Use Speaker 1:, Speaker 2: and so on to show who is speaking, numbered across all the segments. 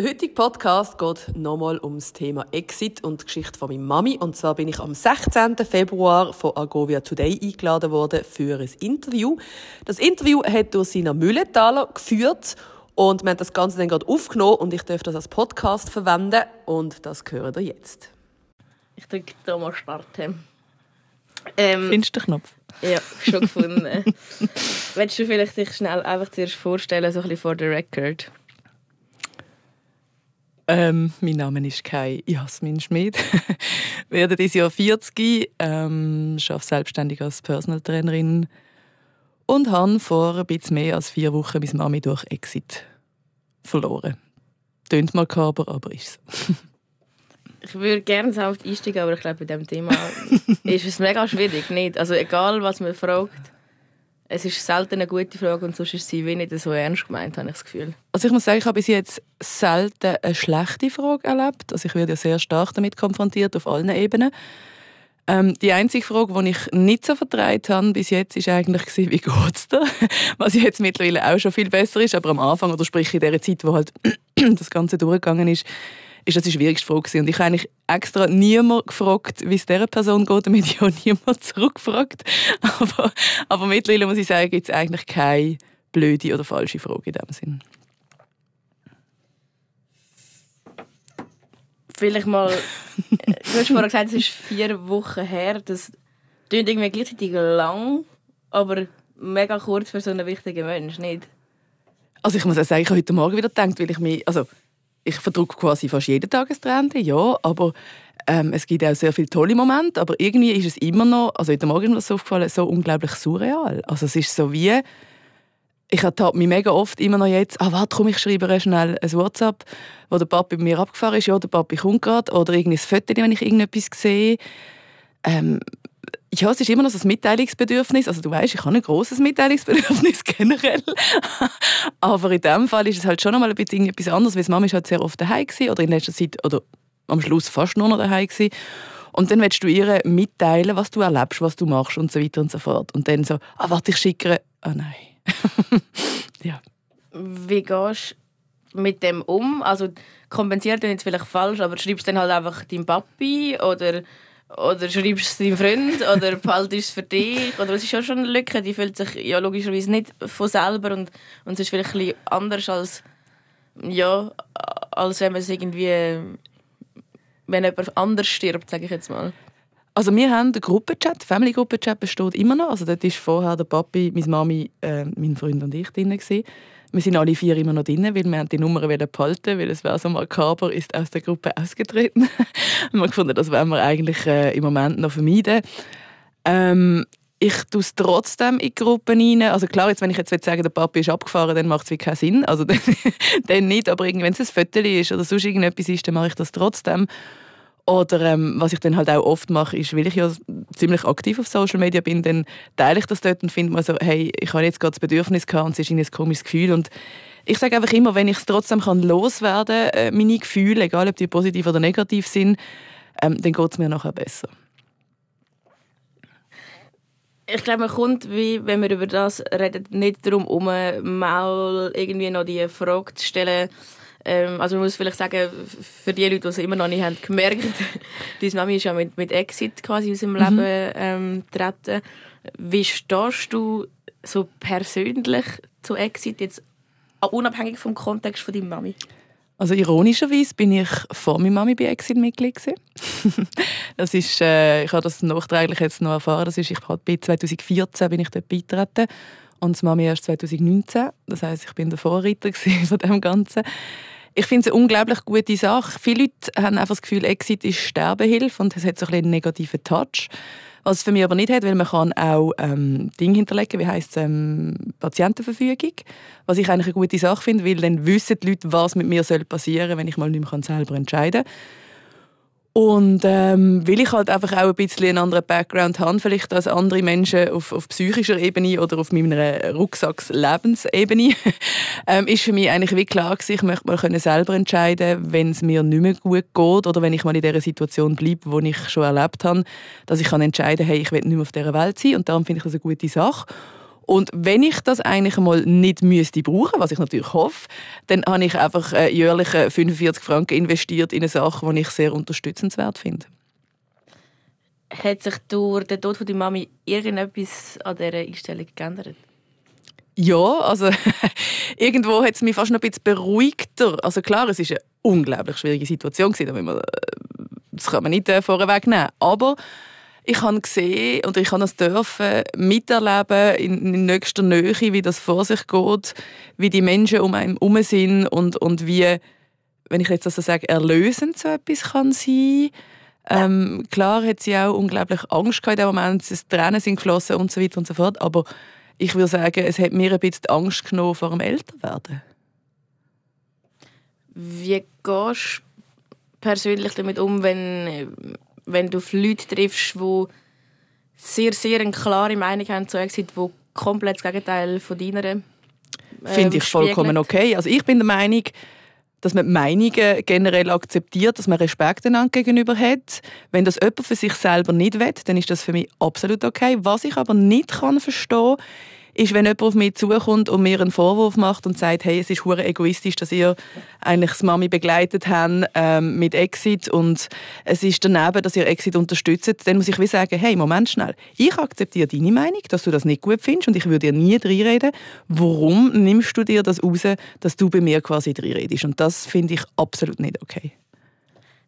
Speaker 1: Der heutige Podcast geht nochmal ums Thema Exit und die Geschichte von meiner Mami. Und zwar bin ich am 16. Februar von Agovia Today eingeladen worden für ein Interview. Das Interview hat durch Sina Müllenthaler geführt und wir haben das Ganze dann gerade aufgenommen und ich darf das als Podcast verwenden und das hören ihr jetzt.
Speaker 2: Ich drücke da mal starten.
Speaker 3: Ähm, Findest du den Knopf?
Speaker 2: Ja, schon gefunden. Willst du vielleicht dich schnell einfach zuerst vorstellen, so ein bisschen vor der Record?
Speaker 3: Ähm, mein Name ist Kai Jasmin Schmid. werde dieses Jahr 40, ähm, arbeite selbstständig als Personal Trainerin und habe vor ein bisschen mehr als vier Wochen meine Mami durch Exit verloren. Tönt makaber, aber ist so.
Speaker 2: ich würde gerne sanft einsteigen, aber ich glaube, bei diesem Thema ist es mega schwierig. Nicht? Also egal, was man fragt, es ist selten eine gute Frage und sonst ist sie wie nicht so ernst gemeint, habe ich das Gefühl.
Speaker 3: Also ich muss sagen, ich habe bis jetzt selten eine schlechte Frage erlebt. Also ich werde ja sehr stark damit konfrontiert, auf allen Ebenen. Ähm, die einzige Frage, die ich nicht so vertraut habe bis jetzt, ist eigentlich wie geht es dir? Was jetzt mittlerweile auch schon viel besser ist, aber am Anfang oder sprich in der Zeit, wo halt das Ganze durchgegangen ist, ist das die schwierigste Frage. Und ich habe eigentlich extra niemand gefragt, wie es dieser Person geht, damit ich auch niemand zurückgefragt. Aber, aber mittlerweile muss ich sagen, gibt es eigentlich keine blöde oder falsche Frage in diesem Sinn.
Speaker 2: Vielleicht mal, du hast vorhin gesagt, es ist vier Wochen her. Das klingt irgendwie gleichzeitig lang, aber mega kurz für so einen wichtigen Menschen, nicht?
Speaker 3: Also ich muss auch sagen, ich habe heute Morgen wieder gedacht, weil ich mich, also ich verdrücke quasi fast jeden Tag ein Trend, ja, aber ähm, es gibt auch sehr viele tolle Momente, aber irgendwie ist es immer noch, also heute Morgen ist mir so aufgefallen, so unglaublich surreal. Also es ist so wie, ich ertappe mich mega oft immer noch jetzt, ah warte, komm, ich schreibe schnell ein WhatsApp, wo der Papa bei mir abgefahren ist, ja, der Papa kommt gerade, oder irgendwie ein Foto, wenn ich irgendetwas sehe. Ähm, ja, es ist immer noch so ein Mitteilungsbedürfnis. Also du weißt, ich habe ein großes Mitteilungsbedürfnis generell. Aber in dem Fall ist es halt schon noch mal ein bisschen etwas anderes, weil Mama ist halt sehr oft daheim gewesen, oder in letzter Zeit oder am Schluss fast nur noch daheim gewesen. Und dann willst du ihr mitteilen, was du erlebst, was du machst und so weiter und so fort. Und dann so, ah warte, ich schicke, ah nein. ja.
Speaker 2: Wie gehst du mit dem um? Also kompensiert dann jetzt vielleicht falsch, aber schreibst du dann halt einfach deinem Papi oder oder schreibst du es deinem Freund oder behaltest es für dich? Oder es ist ja schon eine Lücke, die fühlt sich ja logischerweise nicht von selber und, und es ist vielleicht ein bisschen anders als, ja, als wenn man es irgendwie, wenn jemand anders stirbt, sage ich jetzt mal.
Speaker 3: Also wir haben den Gruppenchat, Family Gruppenchat besteht immer noch. Also dort war vorher der Papi, meine Mami, äh, mein Freund und ich drin. Gewesen. Wir sind alle vier immer noch drin, weil wir die Nummer behalten weil es wäre so makaber, ist aus der Gruppe ausgetreten. wir gefunden, das wollen wir eigentlich äh, im Moment noch vermeiden. Ähm, ich tue es trotzdem in die Gruppen rein. Also klar, jetzt, wenn ich jetzt sagen der Papi ist abgefahren, dann macht es keinen Sinn. Also dann, dann nicht, aber wenn es ein Foto ist oder sonst irgendetwas ist, dann mache ich das trotzdem. Oder ähm, was ich dann halt auch oft mache, ist, weil ich ja ziemlich aktiv auf Social Media bin, dann teile ich das dort und finde mir so, hey, ich habe jetzt gerade das Bedürfnis gehabt und es ist ein komisches Gefühl und ich sage einfach immer, wenn ich es trotzdem kann loswerden kann, äh, meine Gefühle, egal ob die positiv oder negativ sind, ähm, dann geht es mir nachher besser.
Speaker 2: Ich glaube, man kommt, wie, wenn wir über das reden, nicht darum herum, mal irgendwie noch die Frage zu stellen, ähm, also man muss vielleicht sagen, für die Leute, die es immer noch nicht haben gemerkt, deine Mami ist ja mit, mit Exit quasi aus dem Leben mhm. ähm, getreten. Wie stehst du so persönlich zu Exit, jetzt unabhängig vom Kontext von deiner Mami?
Speaker 3: Also ironischerweise bin ich vor meiner Mami bei Exit Mitglied Das ist, äh, ich habe das nachträglich jetzt noch erfahren. Das ist, ich bin 2014 bin ich dort beitreten und die Mami erst 2019. Das heißt, ich bin der Vorreiter von dem Ganzen. Ich finde es eine unglaublich gute Sache. Viele Leute haben einfach das Gefühl, Exit ist Sterbehilfe und es hat so ein einen negativen Touch. Was es für mich aber nicht hat, weil man kann auch ähm, Dinge hinterlegen, wie heißt ähm, Patientenverfügung, was ich eigentlich eine gute Sache finde, weil dann wissen die Leute, was mit mir passieren soll, wenn ich mal nicht mehr selber entscheiden kann. Und ähm, weil ich halt einfach auch ein bisschen einen anderen Background habe, vielleicht als andere Menschen auf, auf psychischer Ebene oder auf meiner Rucksacks-Lebensebene, ähm, ist für mich eigentlich wie klar gewesen, ich möchte mal können selber entscheiden, wenn es mir nicht mehr gut geht oder wenn ich mal in der Situation bleibe, die ich schon erlebt habe, dass ich kann entscheiden, hey, ich will nicht mehr auf dieser Welt sein und darum finde ich das eine gute Sache. Und wenn ich das eigentlich mal nicht müsste brauchen, was ich natürlich hoffe, dann habe ich einfach äh, jährlich 45 Franken investiert in eine Sache, die ich sehr unterstützenswert finde.
Speaker 2: Hat sich durch den Tod von deiner Mami irgendetwas an dieser Einstellung geändert?
Speaker 3: Ja, also irgendwo hat es mich fast noch ein bisschen beruhigter. Also klar, es ist eine unglaublich schwierige Situation gewesen, das kann man nicht äh, vorweg nehmen. Aber ich habe gesehen und ich habe das dürfen miterleben in, in nächster Nähe, wie das vor sich geht, wie die Menschen um einen herum sind und, und wie, wenn ich jetzt also sage, erlösend so etwas kann sein. Ähm, klar hat sie auch unglaublich Angst gehabt in dem Moment, es Tränen sind geflossen und so weiter und so fort, aber ich würde sagen, es hat mir ein bisschen Angst genommen vor dem Älterwerden.
Speaker 2: Wie gehst du persönlich damit um, wenn wenn du auf Leute triffst, die sehr, sehr eine klare Meinung haben zu Exit, die komplett das Gegenteil von deiner äh,
Speaker 3: Finde ich vollkommen okay. Also ich bin der Meinung, dass man Meinungen generell akzeptiert, dass man Respekt einander gegenüber hat. Wenn das jemand für sich selber nicht will, dann ist das für mich absolut okay. Was ich aber nicht kann verstehen ist, wenn jemand auf mich zukommt und mir einen Vorwurf macht und sagt, hey, es ist hure egoistisch, dass ihr eigentlich das Mami begleitet habt ähm, mit Exit und es ist daneben, dass ihr Exit unterstützt, dann muss ich wie sagen, hey, Moment schnell, ich akzeptiere deine Meinung, dass du das nicht gut findest und ich würde dir nie reinreden. Warum nimmst du dir das raus, dass du bei mir quasi reinredest? Und das finde ich absolut nicht okay.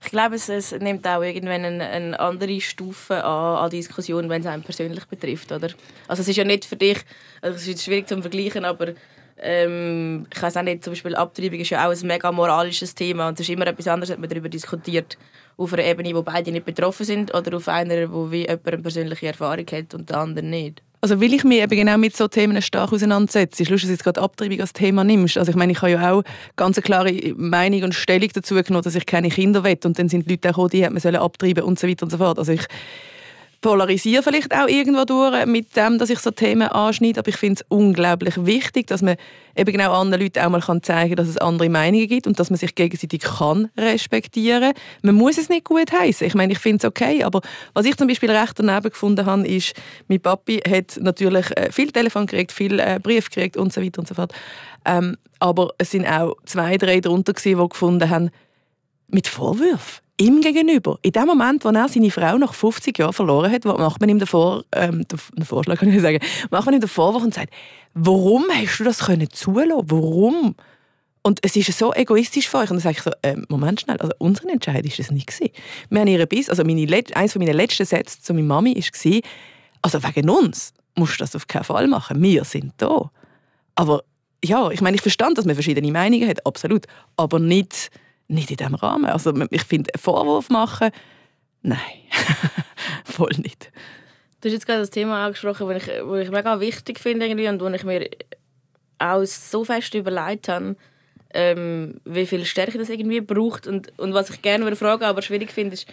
Speaker 2: Ich glaube, es, es nimmt auch irgendwann eine, eine, andere Stufe an, an Diskussion, wenn es einen persönlich betrifft, oder? Also es ist ja nicht für dich, also es ist schwierig zu vergleichen, aber ähm, ich weiß auch nicht, zum Beispiel Abtreibung ist ja auch ein mega moralisches Thema und es ist immer etwas anderes, wenn man darüber diskutiert, auf einer Ebene, wo beide nicht betroffen sind oder auf einer, wo wie jemand eine persönliche Erfahrung hat und der andere nicht.
Speaker 3: Also will ich mich eben genau mit so Themen stark auseinandersetzen. Ist dass du jetzt gerade Abtreibung als Thema nimmst. Also ich meine, ich habe ja auch ganz eine klare Meinung und Stellung dazu genommen, dass ich keine Kinder will. Und dann sind die Leute auch gekommen, die man sollen abtreiben und so weiter und so fort. Also ich polarisiere vielleicht auch irgendwo durch mit dem, dass ich so Themen anschneide, aber ich finde es unglaublich wichtig, dass man eben genau anderen Leuten auch mal zeigen kann, dass es andere Meinungen gibt und dass man sich gegenseitig kann respektieren Man muss es nicht gut heißen. Ich meine, ich finde es okay, aber was ich zum Beispiel recht daneben gefunden habe, ist, mein Papi hat natürlich äh, viel Telefon gekriegt, viel äh, Brief gekriegt und so weiter und so fort. Ähm, aber es sind auch zwei, drei darunter die gefunden haben, mit Vorwürfen ihm gegenüber. In dem Moment, wo er seine Frau nach 50 Jahren verloren hat, macht man ihm den, Vor, ähm, den Vorschlag, kann ich sagen, macht man ihm den Vorwurf und sagt, warum hast du das können zulassen? Warum? Und es ist so egoistisch für euch. Und dann sage ich so, äh, Moment schnell, also unsere Entscheidung war das nicht. Wir haben ihre Biss, also meine, eines meiner letzten Sätze zu meiner Mami war, also wegen uns musst du das auf keinen Fall machen. Wir sind da. Aber ja, ich meine, ich verstand, dass man verschiedene Meinungen hat, absolut. Aber nicht nicht in diesem Rahmen. Also ich finde, einen Vorwurf machen, nein, voll nicht.
Speaker 2: Du hast jetzt gerade das Thema angesprochen, das ich, ich mega wichtig finde irgendwie und wo ich mir auch so fest überlegt habe, ähm, wie viel Stärke das irgendwie braucht und, und was ich gerne fragen aber schwierig finde, ist,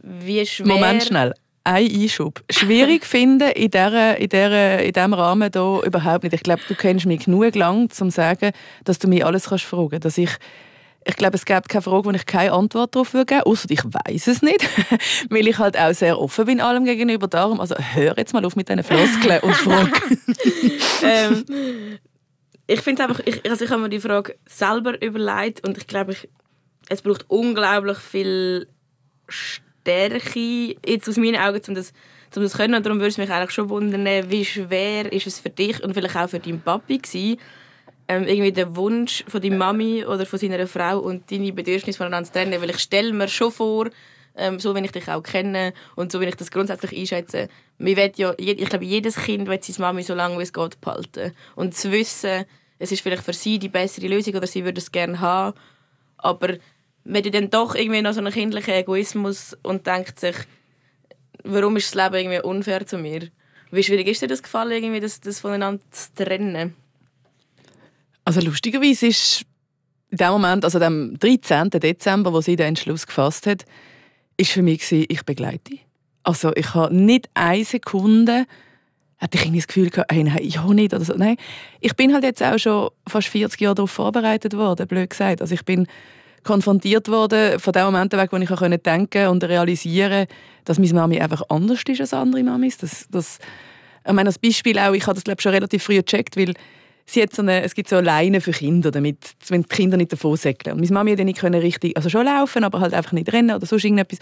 Speaker 2: wie schwer...
Speaker 3: Moment schnell, ein Einschub. Schwierig finden in, dieser, in, dieser, in diesem Rahmen hier überhaupt nicht. Ich glaube, du kennst mich genug lang, um zu sagen, dass du mich alles kannst fragen kannst. Dass ich ich glaube, es gibt keine Frage, wo ich keine Antwort darauf geben würde, außer ich weiß es nicht, weil ich halt auch sehr offen bin allem gegenüber. Darum, also hör jetzt mal auf mit diesen Floskeln und frag.
Speaker 2: ähm, ich finde einfach, ich, also ich habe mir die Frage selber überlegt und ich glaube, ich, es braucht unglaublich viel Stärke, jetzt aus meinen Augen, um das, um das zu können. Und darum würde es mich eigentlich schon wundern, wie schwer ist es für dich und vielleicht auch für deinen Papi gewesen, ähm, irgendwie den Wunsch von deiner Mami oder von seiner Frau und deine Bedürfnisse voneinander zu trennen. Weil ich stelle mir schon vor, ähm, so wie ich dich auch kenne und so wie ich das grundsätzlich einschätze, ja, ich glaube, jedes Kind will seine Mami so lange wie es geht behalten. Und zu wissen, es ist vielleicht für sie die bessere Lösung oder sie würde es gerne haben, aber man hat dann doch irgendwie noch so einen kindlichen Egoismus und denkt sich, warum ist das Leben irgendwie unfair zu mir? Wie schwierig ist dir das gefallen, irgendwie das, das voneinander zu trennen?
Speaker 3: Also lustigerweise ist in dem Moment, also dem 13. Dezember, wo sie den Entschluss gefasst hat, ist für mich ich begleite. Also ich habe nicht eine Sekunde hatte ich das Gefühl gehabt, hey, nein, ich auch nicht oder so. Nein, ich bin halt jetzt auch schon fast 40 Jahre darauf vorbereitet worden, blöd gesagt. Also ich bin konfrontiert worden von dem Moment weg, wo ich auch denken und realisieren dass meine Mami einfach anders ist als andere Mamis. Dass, dass Ich meine, als Beispiel auch, ich habe das glaube schon relativ früh gecheckt, weil sie hat so eine, es gibt so Leine für Kinder, damit, wenn die Kinder nicht davon säckeln. Und meine Mami hat nicht richtig, also schon laufen, aber halt einfach nicht rennen oder sonst irgendetwas.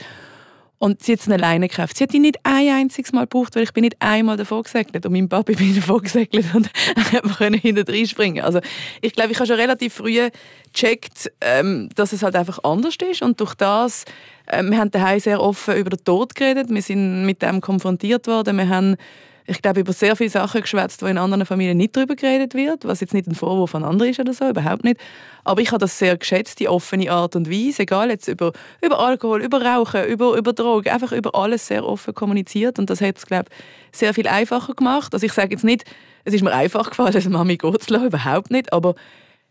Speaker 3: Und sie hat eine Leine gekauft. Sie hat die nicht ein einziges Mal gebraucht, weil ich bin nicht einmal davor gesegelt. Und mein Papi bin davor gesegelt und er konnte hinten springen. Also ich glaube, ich habe schon relativ früh gecheckt, ähm, dass es halt einfach anders ist. Und durch das, äh, wir haben daheim sehr offen über den Tod geredet. Wir sind mit dem konfrontiert worden. Wir haben ich glaube, über sehr viele Sachen geschwätzt, wo in anderen Familien nicht darüber geredet wird, was jetzt nicht ein Vorwurf an andere ist oder so, überhaupt nicht. Aber ich habe das sehr geschätzt, die offene Art und Weise, egal jetzt über, über Alkohol, über Rauchen, über, über Drogen, einfach über alles sehr offen kommuniziert und das hat es, glaube ich, sehr viel einfacher gemacht. Also ich sage jetzt nicht, es ist mir einfach gefallen, als Mami gehen zu lassen, überhaupt nicht, aber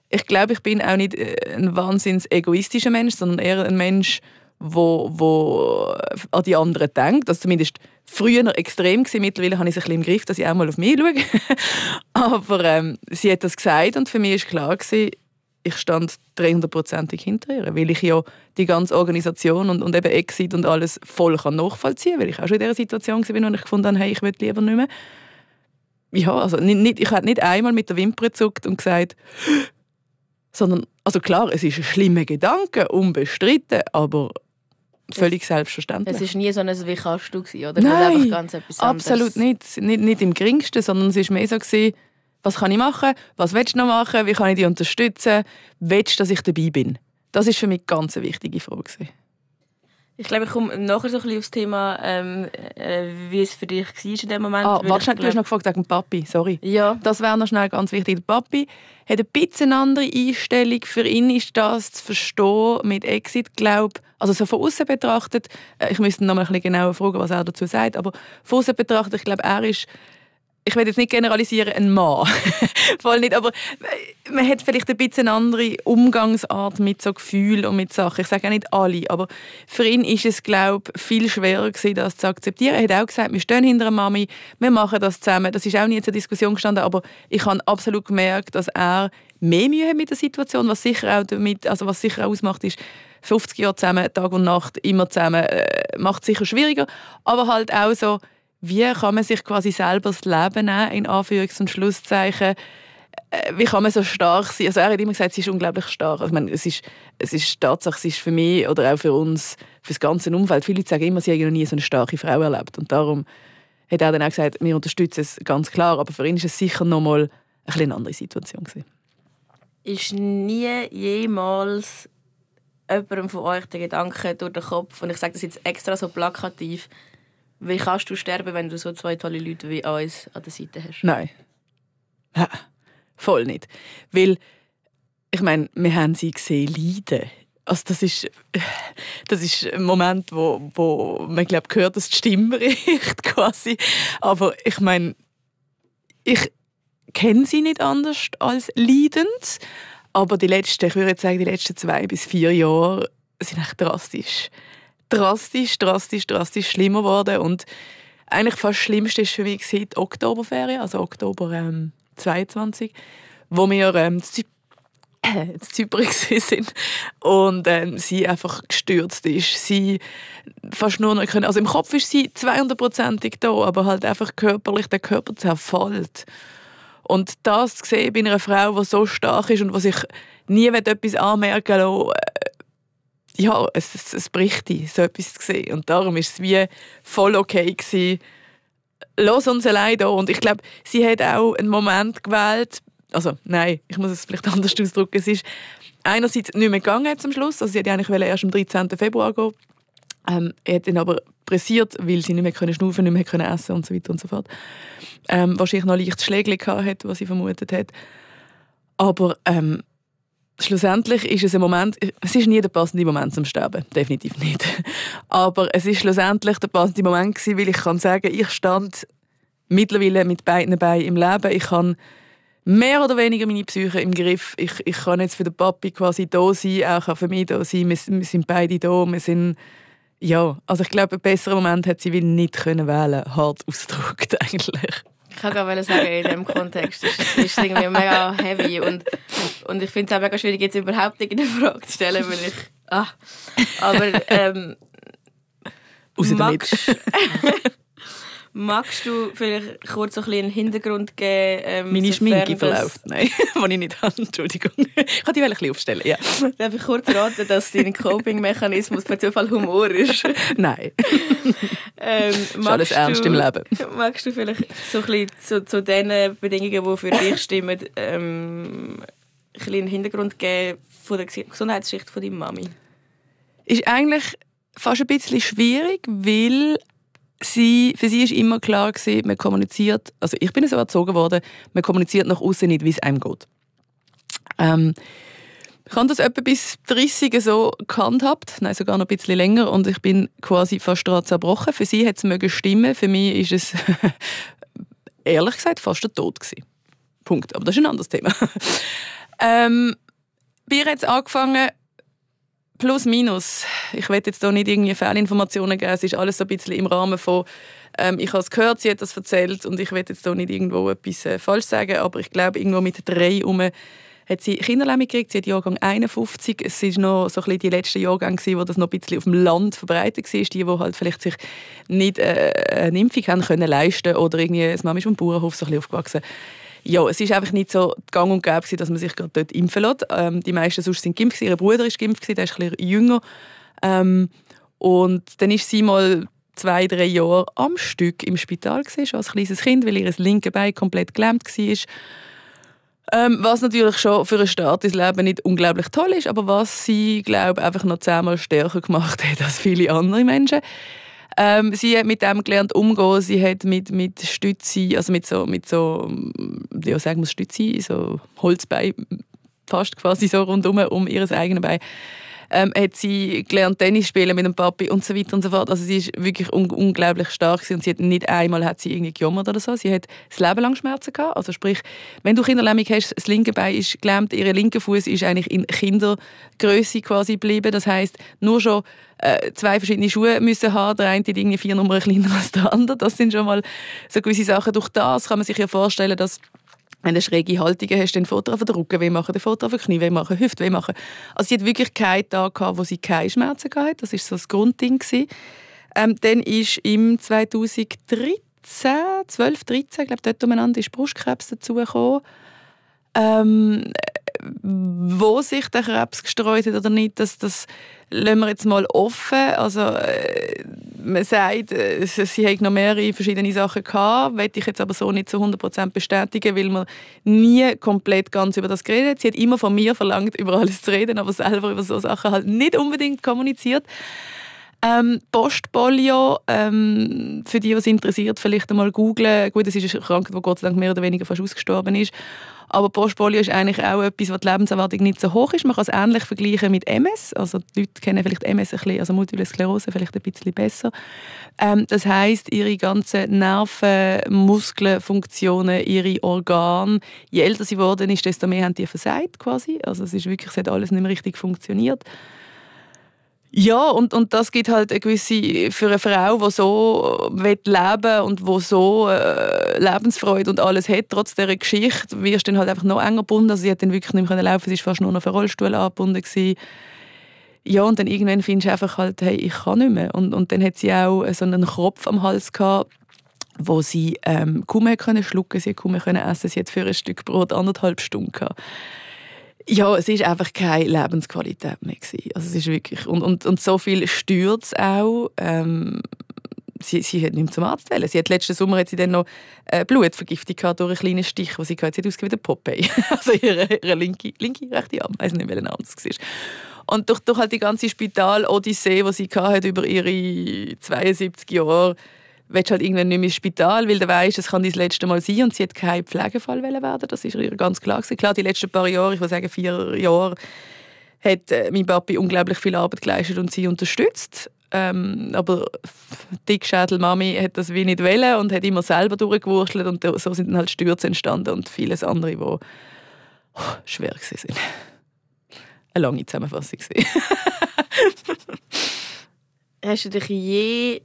Speaker 3: ich glaube, ich bin auch nicht äh, ein wahnsinnig egoistischer Mensch, sondern eher ein Mensch, wo, wo an die anderen denkt. Also zumindest früher extrem gewesen. Mittlerweile habe ich es ein bisschen im Griff, dass ich auch mal auf mich schaue. Aber ähm, sie hat das gesagt und für mich war klar, gewesen, ich stand 300%ig hinter ihr, weil ich ja die ganze Organisation und, und eben Exit und alles voll kann nachvollziehen kann, weil ich auch schon in dieser Situation war, wo ich gefunden habe, hey, ich will lieber nicht mehr. Ja, also nicht, nicht, ich habe nicht einmal mit der Wimper gezuckt und gesagt, sondern, also klar, es ist ein schlimmer Gedanke, unbestritten, aber völlig es, selbstverständlich.
Speaker 2: Es war nie so ein «Wie kannst du?» oder?
Speaker 3: Nein, ganz etwas absolut nicht. nicht. Nicht im geringsten, sondern es war mehr so, gewesen, was kann ich machen, was willst du noch machen, wie kann ich dich unterstützen, willst du, dass ich dabei bin? Das war für mich ganz eine wichtige Frage. Gewesen.
Speaker 2: Ich glaube, ich komme nachher so ein bisschen aufs Thema, ähm, äh, wie es für dich war in dem Moment.
Speaker 3: Ah, warte schnell, du hast noch gefragt wegen Papi, sorry.
Speaker 2: Ja.
Speaker 3: Das wäre noch schnell ganz wichtig. Der Papi hat ein bisschen eine andere Einstellung. Für ihn ist das zu verstehen mit Exit, glaube also so von außen betrachtet, äh, ich müsste noch mal ein bisschen genauer fragen, was er dazu sagt, aber von außen betrachtet, ich glaube, er ist ich will jetzt nicht generalisieren, ein Mann. Voll nicht, aber äh, man hat vielleicht ein bisschen eine andere Umgangsart mit so Gefühlen und mit Sachen. Ich sage auch nicht alle, aber für ihn ist es, glaube ich, viel schwerer gewesen, das zu akzeptieren. Er hat auch gesagt, wir stehen hinter der Mami, wir machen das zusammen. Das ist auch nie zur Diskussion gestanden, aber ich habe absolut gemerkt, dass er mehr Mühe hat mit der Situation, was sicher auch damit, also was sicher auch ausmacht, ist, 50 Jahre zusammen, Tag und Nacht, immer zusammen, äh, macht es sicher schwieriger, aber halt auch so, wie kann man sich quasi selber das Leben nehmen, in Anführungs- und Schlusszeichen, äh, wie kann man so stark sein? Also er hat immer gesagt, sie ist unglaublich stark. Also ich meine, es ist, es ist Tatsache, es ist für mich oder auch für uns, für das ganze Umfeld, viele sagen immer, sie haben noch nie so eine starke Frau erlebt. Und darum hat er dann auch gesagt, wir unterstützen es ganz klar, aber für ihn ist es sicher noch mal eine andere Situation gewesen.
Speaker 2: Ist nie jemals jemandem von euch der Gedanke durch den Kopf, und ich sage das jetzt extra so plakativ, wie kannst du sterben, wenn du so zwei tolle Leute wie uns an der Seite hast?
Speaker 3: Nein. Ja, voll nicht. Weil, ich meine, wir haben sie gesehen leiden. Also das ist, das ist ein Moment, wo, wo man glaub, gehört, dass die Stimme riecht quasi. Aber ich meine, ich kenne sie nicht anders als leidend. Aber die letzten, ich würde sagen, die letzten zwei bis vier Jahre sind echt drastisch. Drastisch, drastisch, drastisch schlimmer geworden. Und eigentlich fast das Schlimmste ist für mich die Oktoberferien, also Oktober ähm, 22, wo wir ähm, in Zypern sind und ähm, sie einfach gestürzt ist. Sie fast nur noch können, also im Kopf ist sie 200%ig da, aber halt einfach körperlich, der Körper zerfällt. Und das zu sehen bei einer Frau, die so stark ist und die sich nie etwas anmerken lassen äh, ja, es, es, es bricht dich, so etwas zu sehen. Und darum war es wie voll okay gewesen, los uns allein da. Und ich glaube, sie hat auch einen Moment gewählt, also nein, ich muss es vielleicht anders ausdrücken, es ist einerseits nicht mehr gegangen zum Schluss, also sie hätte eigentlich erst am 13. Februar gehen ähm, hat ihn aber pressiert, weil sie nicht mehr können schnaufen, nicht mehr können essen und so weiter und so fort. Ähm, wahrscheinlich noch leicht Schläge hat, was sie vermutet hat. Aber ähm, schlussendlich ist es ein Moment, es ist nie der passende Moment zum Sterben, definitiv nicht. Aber es ist schlussendlich der passende Moment gewesen, weil ich kann sagen, ich stand mittlerweile mit beiden Beinen im Leben. Ich kann mehr oder weniger meine Psyche im Griff. Ich, ich kann jetzt für den Papi quasi da sein, auch für mich da sein. Wir, wir sind beide da, wir sind ja, also ich glaube, einen besseren Moment hat sie nicht können wählen, hart ausgedrückt eigentlich.
Speaker 2: Ich kann gerade sagen, in diesem Kontext ist es irgendwie mega heavy und, und ich finde es auch mega schwierig, jetzt überhaupt irgendeine Frage zu stellen, weil ich... Ah, aber ähm,
Speaker 3: Raus
Speaker 2: magst, Magst du vielleicht kurz so ein einen Hintergrund geben?
Speaker 3: Ähm, Meine Schminke verläuft. Nein, die ich nicht habe. Entschuldigung. Ich kann die ein bisschen aufstellen. Ja.
Speaker 2: Darf ich kurz raten, dass dein Coping-Mechanismus per Zufall Humor ist?
Speaker 3: Nein. ähm, ist alles ernst im Leben.
Speaker 2: Magst du vielleicht so ein bisschen zu, zu den Bedingungen, die für dich stimmen, ähm, ein einen Hintergrund geben von der Gesundheitsschicht von deiner Mami?
Speaker 3: Ist eigentlich fast ein bisschen schwierig, weil sie, für sie ist immer klar gewesen, man kommuniziert, also ich bin so erzogen worden, man kommuniziert nach außen nicht, wie es einem geht. Ähm, ich habe das etwa bis 30 so gehandhabt, nein, sogar noch ein bisschen länger und ich bin quasi fast daran zerbrochen. Für sie hat es mögen stimmen, für mich ist es ehrlich gesagt fast der Tod gewesen. Punkt. Aber das ist ein anderes Thema. ähm, wir haben angefangen, plus minus. Ich will jetzt hier nicht irgendwie Fehlinformationen geben. Es ist alles so ein bisschen im Rahmen von ähm, ich habe es gehört, sie hat das erzählt und ich will jetzt hier nicht irgendwo etwas äh, falsch sagen, aber ich glaube, irgendwo mit drei um hat sie Kinderlähmung gekriegt. Sie hat Jahrgang 51. Es war noch so ein bisschen die letzten Jahrgänge, wo das noch ein bisschen auf dem Land verbreitet war. Die, die halt vielleicht sich nicht äh, eine Impfung haben können leisten oder irgendwie, das Mama ist am Bauernhof so ein aufgewachsen ja, es ist einfach nicht so gang und gäbe, dass man sich gerade dort impfen lässt. Ähm, die meisten sonst sind geimpft. Ihr Bruder ist geimpft, der ist ein jünger. Ähm, und dann ist sie mal zwei, drei Jahre am Stück im Spital gewesen, als kleines Kind, weil ihr linke Bein komplett gelähmt war. Ähm, was natürlich schon für einen Start ins Leben nicht unglaublich toll ist, aber was sie, glaube einfach noch zehnmal stärker gemacht hat als viele andere Menschen. Ähm, sie hat mit dem gelernt umgehen. Sie hat mit, mit Stütze, also mit so, mit so, ja, sagen wir Stütze, so Holzbein, fast quasi so rundum um ihr eigenes Bein ähm, hat sie gelernt Tennis spielen mit dem Papi und so weiter und so fort. Also sie ist wirklich un unglaublich stark und sie hat nicht einmal hat sie irgendwie gejammert oder so. Sie hat das Leben lang Schmerzen gehabt. Also sprich, wenn du Kinderlähmung hast, das linke Bein ist gelähmt, ihr linker Fuß ist eigentlich in Kindergröße quasi geblieben. Das heißt, nur schon äh, zwei verschiedene Schuhe müssen haben. Der eine hat irgendwie vier Nummern kleiner als der andere. Das sind schon mal so gewisse Sachen. Durch das kann man sich ja vorstellen, dass wenn du schräge Haltungen hast, dann Foto auf den Rücken weh machen, den Foto den Knie weh machen, Hüfte weh machen. Also sie hat wirklich keinen Tag gehabt, wo sie keine Schmerzen hatte. Das war so das Grundding. Ähm, dann ist im 2013, 12, 13, glaube dort umeinander, ist Brustkrebs dazugekommen. Ähm, wo sich der Krebs gestreut hat oder nicht, das, das lassen wir jetzt mal offen. Also, äh, man sagt, äh, sie hat noch mehrere verschiedene Sachen gehabt, möchte ich jetzt aber so nicht zu 100% bestätigen, weil man nie komplett ganz über das geredet hat. Sie hat immer von mir verlangt, über alles zu reden, aber selber über so Sachen halt nicht unbedingt kommuniziert. Ähm, Postpolio, ähm, für die, was interessiert, vielleicht einmal googlen. Gut, es ist eine Krankheit, die Gott sei Dank mehr oder weniger fast ausgestorben ist. Aber Postpolio ist eigentlich auch etwas, wo die Lebenserwartung nicht so hoch ist. Man kann es ähnlich vergleichen mit MS. Also die Leute kennen vielleicht MS ein bisschen, also Multiple Sklerose vielleicht ein bisschen besser. Ähm, das heißt, ihre ganzen Nerven, Muskeln, Funktionen, ihre Organe, je älter sie geworden ist, desto mehr haben die versagt quasi. Also es ist wirklich, es hat alles nicht mehr richtig funktioniert. Ja, und, und das gibt halt eine gewisse, für eine Frau, die so leben will und die so äh, Lebensfreude und alles hat, trotz dieser Geschichte, wirst du dann halt einfach noch enger gebunden. Also sie hat dann wirklich nicht mehr laufen, sie war fast nur noch für Rollstuhl angebunden. Gewesen. Ja, und dann irgendwann findest du einfach halt, hey, ich kann nicht mehr. Und, und dann hat sie auch so einen Kropf am Hals gehabt, wo sie ähm, kaum mehr können schlucken, sie kaum mehr können essen, sie hat für ein Stück Brot anderthalb Stunden gehabt. Ja, es ist einfach keine Lebensqualität mehr gewesen. Also es ist wirklich und, und, und so viel es auch. Ähm, sie, sie hat nicht mehr zum Arzt wollen. Sie hat letzten Sommer hat sie dann noch äh, Blutvergiftung gehabt durch einen kleinen Stich, wo sie. Sie hat ausgesehen Popeye. also ihre, ihre linke, linke, rechte Arm. Weiß nicht, welcher Arm es war. Und durch, durch halt die ganze Spital-Odyssee, die sie hatte über ihre 72 Jahre, willst halt irgendwann nicht mehr ins Spital, weil du weißt, es kann dein letzte Mal sein und sie hat kein Pflegefall werden. Das ist ihr ganz klar gewesen. Klar, die letzten paar Jahre, ich würde sagen vier Jahre, hat äh, mein Papi unglaublich viel Arbeit geleistet und sie unterstützt. Ähm, aber Dickschädel Mami hat das wie nicht wollen und hat immer selber durchgewurschtelt und so sind dann halt Stürze entstanden und vieles andere, die oh, schwer waren. Eine lange Zusammenfassung.
Speaker 2: Hast du dich je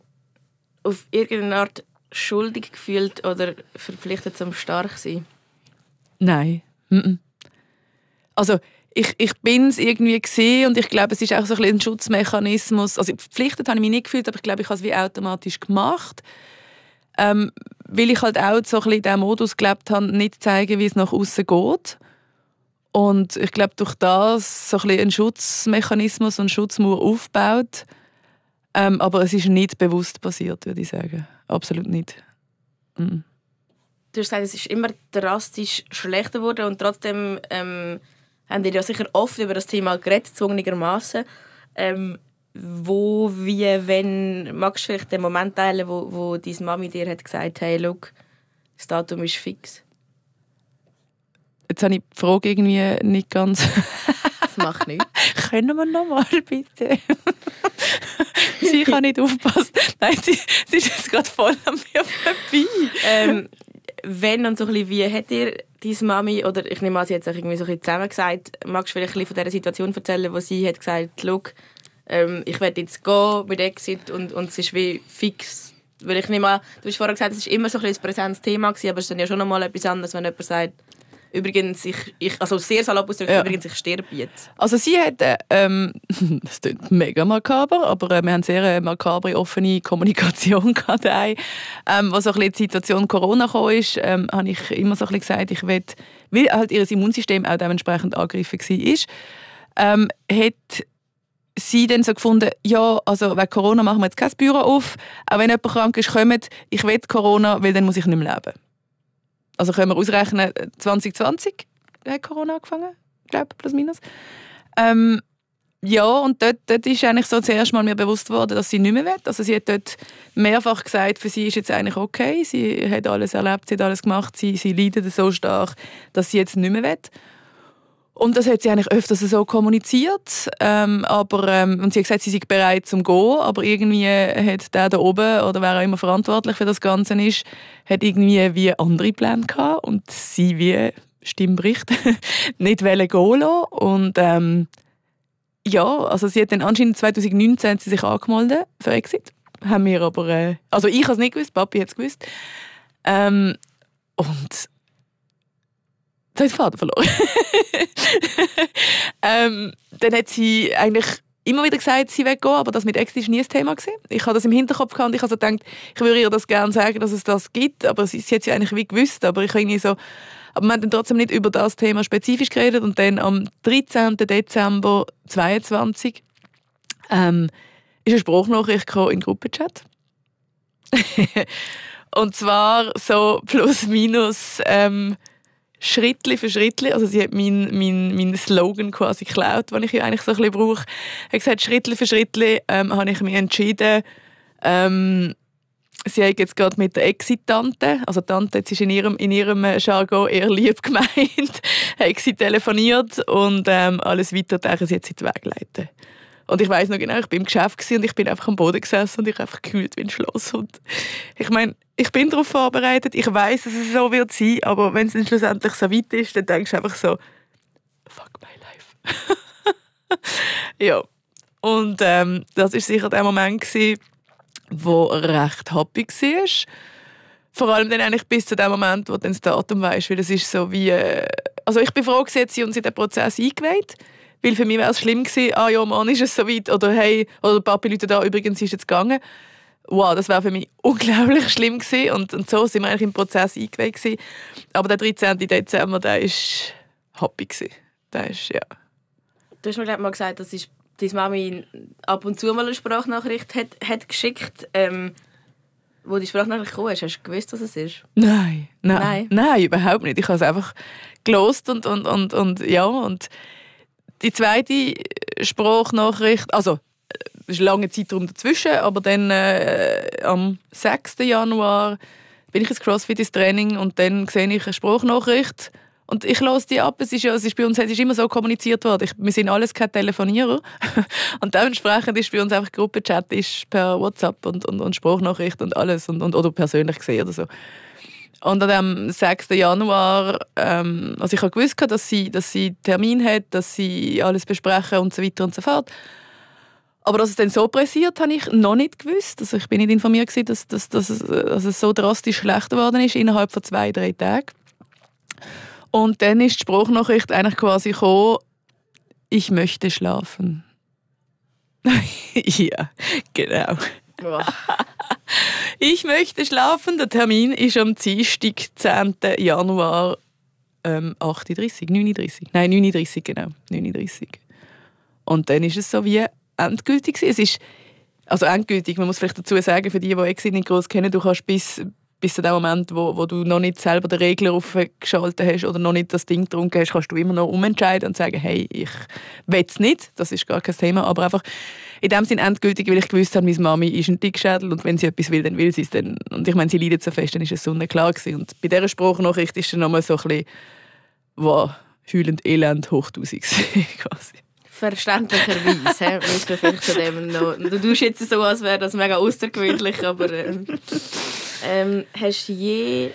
Speaker 2: auf irgendeine Art schuldig gefühlt oder verpflichtet zum stark sein?
Speaker 3: Nein. Also ich, ich bin es irgendwie gesehen und ich glaube, es ist auch so ein, ein Schutzmechanismus. Also verpflichtet habe ich mich nicht gefühlt, aber ich glaube, ich habe es wie automatisch gemacht. Ähm, weil ich halt auch so ein bisschen Modus gelebt habe, nicht zeigen, wie es nach außen geht. Und ich glaube, durch das so ein einen Schutzmechanismus und Schutzmauer aufbaut. Ähm, aber es ist nicht bewusst passiert, würde ich sagen. Absolut nicht. Mhm.
Speaker 2: Du hast gesagt, es ist immer drastisch schlechter geworden und trotzdem ähm, haben wir ja sicher oft über das Thema geredet, zwungenermaßen. Ähm, wo, wie, wenn, magst du vielleicht den Moment teilen, wo, wo deine Mami dir hat gesagt hey, look, das Datum ist fix?
Speaker 3: Jetzt habe ich die Frage irgendwie nicht ganz...
Speaker 2: das macht nichts.
Speaker 3: Können wir noch mal bitte? sie kann nicht aufpassen. Nein, sie, sie ist jetzt gerade voll an mir vorbei.
Speaker 2: Ähm, wenn und so ein bisschen, wie hat dir deine Mami, oder ich nehme an, sie hat es irgendwie so ein bisschen zusammen gesagt, magst du vielleicht ein bisschen von dieser Situation erzählen, wo sie hat gesagt, look, ähm, ich werde jetzt gehen mit Exit und, und es ist wie fix. Weil ich nehme an, du hast vorher gesagt, es war immer so ein, ein präsentes Thema, aber es ist dann ja schon noch mal etwas anderes, wenn jemand sagt, Übrigens, ich, ich also sehr salopp ausgedrückt, ja. übrigens, ich sterbe jetzt.
Speaker 3: Also sie hat, äh, ähm, das klingt mega makaber, aber äh, wir haben sehr äh, makabre, offene Kommunikation gehabt. Ähm, was so ein bisschen die Situation Corona kam, ist, ähm, habe ich immer so ein bisschen gesagt, ich will, weil halt ihr Immunsystem auch dementsprechend angegriffen war, ähm, hat sie dann so gefunden, ja, also wegen Corona machen wir jetzt kein Büro auf, auch wenn jemand krank ist, kommt, ich will Corona, weil dann muss ich nicht mehr leben. Also können wir ausrechnen, 2020 hat Corona angefangen, glaube, plus minus. Ähm, ja, und dort, dort ist eigentlich so zuerst mal mir bewusst geworden, dass sie nicht mehr will. Also sie hat dort mehrfach gesagt, für sie ist jetzt eigentlich okay, sie hat alles erlebt, sie hat alles gemacht, sie, sie leidet so stark, dass sie jetzt nicht mehr will. Und das hat sie eigentlich öfters so kommuniziert. Ähm, aber, ähm, und sie hat gesagt, sie sei bereit zum Gehen, aber irgendwie hat der da oben, oder wer auch immer verantwortlich für das Ganze ist, hat irgendwie wie andere Pläne gehabt und sie wie, Stimmbericht, nicht gehen lassen. Und ähm, ja, also sie hat dann anscheinend 2019 sie sich angemeldet für Exit. Haben wir aber, äh, also ich habe es nicht gewusst, Papi hat es gewusst. Ähm, und Jetzt habe ich den Faden verloren. ähm, dann hat sie eigentlich immer wieder gesagt, sie weggehen, aber das mit Ex war nie ein Thema. Gewesen. Ich hatte das im Hinterkopf gehabt und ich habe so gedacht, ich würde ihr das gerne sagen, dass es das gibt, aber sie, sie hat ja eigentlich wie gewusst, aber ich irgendwie so, aber wir haben dann trotzdem nicht über das Thema spezifisch geredet und dann am 13. Dezember 2022 ähm, ist eine Spruchnachricht in den Gruppenchat. und zwar so plus minus ähm, Schrittli für Schrittli, also sie hat meinen mein, mein Slogan quasi geklaut, den ich ja eigentlich so ein bisschen brauche. Hat gesagt, Schrittli für Schrittli ähm, habe ich mich entschieden, ähm, sie hat jetzt gerade mit der Exit-Tante, also Tante jetzt ist in ihrem, in ihrem Jargon eher lieb gemeint, hat sie telefoniert und ähm, alles weitere sie jetzt in den Weg leiten. Und ich weiß noch genau, ich bin im Geschäft und ich bin einfach am Boden gesessen und ich einfach gekühlt wie ein Schloss. Und ich meine, ich bin darauf vorbereitet, ich weiß, dass es so wird sein, aber wenn es dann schlussendlich so weit ist, dann denkst du einfach so, fuck my life. ja. Und ähm, das ist sicher der Moment gewesen, wo recht happy war. Vor allem dann eigentlich bis zu dem Moment, wo du das Datum weißt, weil es ist so wie, äh, also ich bin froh, dass sie uns in den Prozess eingeweiht weil für mich wäre es schlimm gewesen, ah ja, Mann, ist es so weit. Oder hey, oder Papi Leute da, übrigens ist jetzt gegangen. Wow, das wäre für mich unglaublich schlimm gewesen. Und, und so sind wir eigentlich im Prozess eingeweiht gewesen. Aber der 13. Dezember, der war happy. Gewesen. Der ist, ja.
Speaker 2: Du hast mir mal gesagt, dass deine Mami ab und zu mal eine Sprachnachricht hat, hat geschickt ähm, wo die Sprachnachricht kam, hast du gewusst, was es ist?
Speaker 3: Nein, nein, nein, nein überhaupt nicht. Ich habe es einfach gelost und, und, und, und ja und die zweite Sprachnachricht, also es ist lange Zeitraum dazwischen, aber dann äh, am 6. Januar bin ich ins CrossFit ins Training und dann sehe ich eine Sprachnachricht und ich lasse die ab. Es ist, ja, es ist bei uns es ist immer so kommuniziert worden. Ich, wir sind alles keine Telefonierer. und dementsprechend ist bei uns einfach Gruppenchat ist per WhatsApp und, und, und Sprachnachricht und alles und, und, oder persönlich gesehen oder so. Und am 6. Januar, ähm, also ich habe gewusst, dass sie, dass sie Termin hat, dass sie alles besprechen und so weiter und so fort. Aber dass es dann so pressiert, habe ich noch nicht gewusst. Also ich bin nicht informiert gewesen, dass, dass, dass, es, dass es so drastisch schlecht geworden ist innerhalb von zwei, drei Tagen. Und dann ist die Spruchnachricht eigentlich quasi gekommen, ich möchte schlafen. ja, genau. Ich möchte schlafen. Der Termin ist am Dienstag, 10. Januar ähm, 38, 39. Nein, 39, genau. 39. Und dann ist es so wie endgültig. Es ist also endgültig, man muss vielleicht dazu sagen, für die, die Exit nicht groß kennen, du kannst bis, bis zu dem Moment, wo, wo du noch nicht selber den Regler aufgeschaltet hast oder noch nicht das Ding getrunken hast, kannst du immer noch umentscheiden und sagen, hey, ich will es nicht, das ist gar kein Thema, aber einfach in dem Sinne endgültig, weil ich gewusst habe, meine Mami ist ein Dickschädel und wenn sie etwas will, dann will sie es. Dann, und ich meine, sie leidet so fest, dann ist es so klar gewesen. Und bei dieser Spruchnachricht ist dann nochmal so ein bisschen, wow, heulend Elend hoch 1000 quasi.
Speaker 2: Verständlicherweise, müssen wir vielleicht zu dem noch... Du tust jetzt so, als wäre das mega außergewöhnlich, aber... Ähm, ähm, hast du je,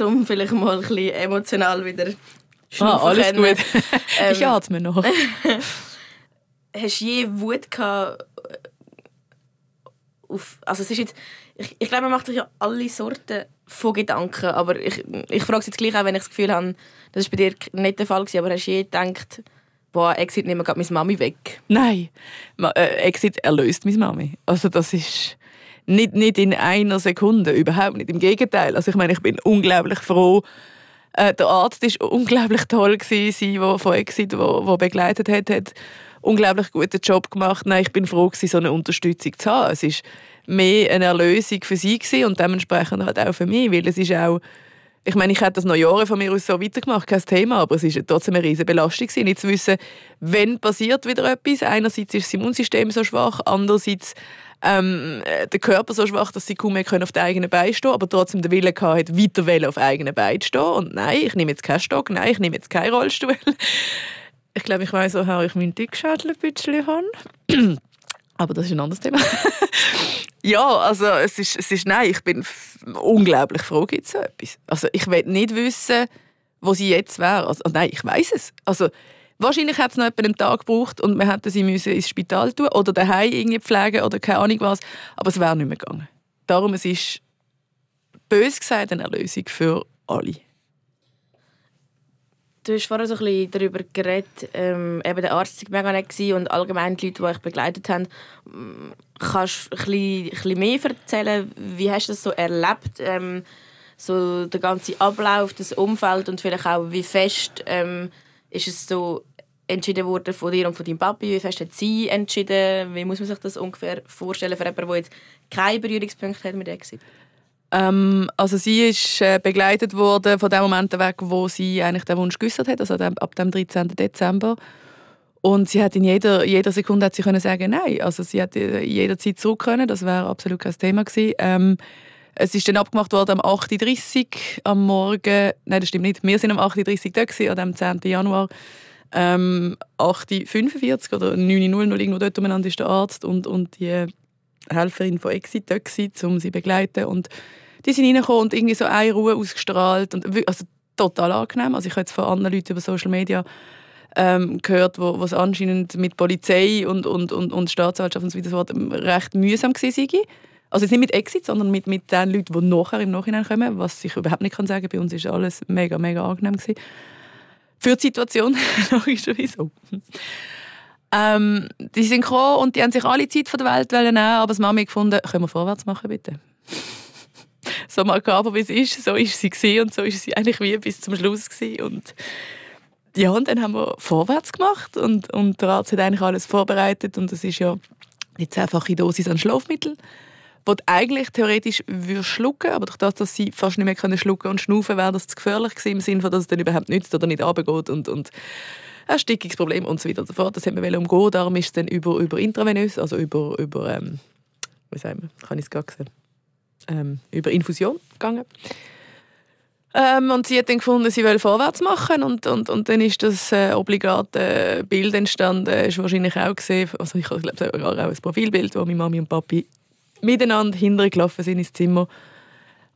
Speaker 2: um vielleicht mal ein bisschen emotional wieder
Speaker 3: Ah, alles können, gut. Ähm, ich atme noch.
Speaker 2: hast du je Wut gehabt äh, auf... Also es ist jetzt... Ich, ich glaube, man macht sich ja alle Sorten von Gedanken, aber ich, ich frage es jetzt gleich auch, wenn ich das Gefühl habe, das war bei dir nicht der Fall, gewesen, aber hast du je gedacht boah, Exit nehmen gerade meine Mami weg.
Speaker 3: Nein, äh, Exit erlöst meine Mami. Also das ist nicht, nicht in einer Sekunde, überhaupt nicht. Im Gegenteil. Also ich meine, ich bin unglaublich froh. Äh, der Arzt war unglaublich toll, gewesen, sie, der von Exit wo, wo begleitet hat, hat unglaublich guten Job gemacht. Nein, ich bin froh, gewesen, so eine Unterstützung zu haben. Es war mehr eine Erlösung für sie gewesen und dementsprechend halt auch für mich, weil es ist auch ich meine, ich hätte das noch Jahre von mir aus so weitergemacht, kein Thema, aber es ist trotzdem eine riesige Belastung nicht zu wissen, wenn passiert wieder etwas. Einerseits ist das Immunsystem so schwach, andererseits ähm, der Körper so schwach, dass sie kaum mehr auf den eigenen Beinen stehen aber trotzdem den Willen hatte, weiter auf eigenen Beinen zu stehen. Und nein, ich nehme jetzt keinen Stock, nein, ich nehme jetzt keinen Rollstuhl. Ich glaube, ich weiß, woher ich meinen Dickschädel ein bisschen habe. Aber das ist ein anderes Thema. ja, also es ist, es ist, nein, ich bin unglaublich froh, gibt es so etwas. Also ich will nicht wissen, wo sie jetzt wäre. Also, nein, ich weiß es. Also wahrscheinlich hat es noch etwa einen Tag gebraucht und wir hätten sie müssen ins Spital tun oder daheim irgendwie pflegen oder keine Ahnung was. Aber es wäre nicht mehr gegangen. Darum es ist bös gesagt eine Erlösung für alle.
Speaker 2: Du hast vorher so ein bisschen darüber geredet, ähm, eben der Arzt war mega nett und allgemein die Leute, die euch begleitet haben. Kannst du ein ein bisschen mehr erzählen? Wie hast du das so erlebt? Ähm, so der ganze Ablauf, das Umfeld und vielleicht auch, wie fest ähm, ist es so entschieden worden von dir und von deinem Papi? Wie fest hat sie entschieden? Wie muss man sich das ungefähr vorstellen für jemanden, der jetzt keine Berührungspunkte hat mit Exit?
Speaker 3: Ähm, also sie ist äh, begleitet worden von dem Moment weg, wo sie eigentlich den Wunsch geäußert hat, also ab dem 13. Dezember. Und sie hat in jeder, jeder Sekunde hat sie können sagen nein. Also sie hätte jederzeit zurück können, das wäre absolut kein Thema gewesen. Ähm, es ist dann abgemacht worden am 8.30 Uhr am Morgen. Nein, das stimmt nicht. Wir sind am 8.30 Uhr da gewesen, an dem 10. Januar. Ähm, 8.45 Uhr oder 9.00 Uhr irgendwo dort umeinander ist der Arzt und, und die Helferin von Exit dort um sie zu begleiten. Und die sind reingekommen und irgendwie so eine Ruhe ausgestrahlt. Und, also total angenehm. Also ich habe jetzt von anderen Leuten über Social Media ähm, gehört, wo, es anscheinend mit Polizei und, und, und, und Staatsanwaltschaft und so weiter recht mühsam war. Also nicht mit Exit, sondern mit, mit den Leuten, die nachher im Nachhinein kommen, was ich überhaupt nicht kann sagen. Bei uns war alles mega, mega angenehm. Gewesen. Für die Situation, logischerweise. Ähm, die sind gekommen und die haben sich alle Zeit von der Welt nehmen, aber das Mami gefunden, können wir vorwärts machen, bitte? so makaber wie es ist, so ist sie gewesen und so ist sie eigentlich wie bis zum Schluss gewesen. und ja, und dann haben wir vorwärts gemacht und, und der Arzt hat eigentlich alles vorbereitet und das ist ja die zehnfache Dosis an Schlafmittel, die eigentlich theoretisch schlucken, aber durch das, dass sie fast nicht mehr schlucken und schnaufen, wäre das zu gefährlich gewesen, im Sinne, dass es dann überhaupt nützt oder nicht runtergeht und, und Erstickungsproblem und so weiter und so fort. Das haben wir umgehen. Darum ist es dann über, über intravenös, also über, über ähm, wie sagen wir, kann ich es gerade sehen, ähm, über Infusion gegangen. Ähm, und sie hat dann gefunden, sie will vorwärts machen und, und, und dann ist das äh, obligate Bild entstanden, ist wahrscheinlich auch gesehen, also ich glaube auch ein Profilbild, wo meine Mami und Papi miteinander hintergelaufen sind ins Zimmer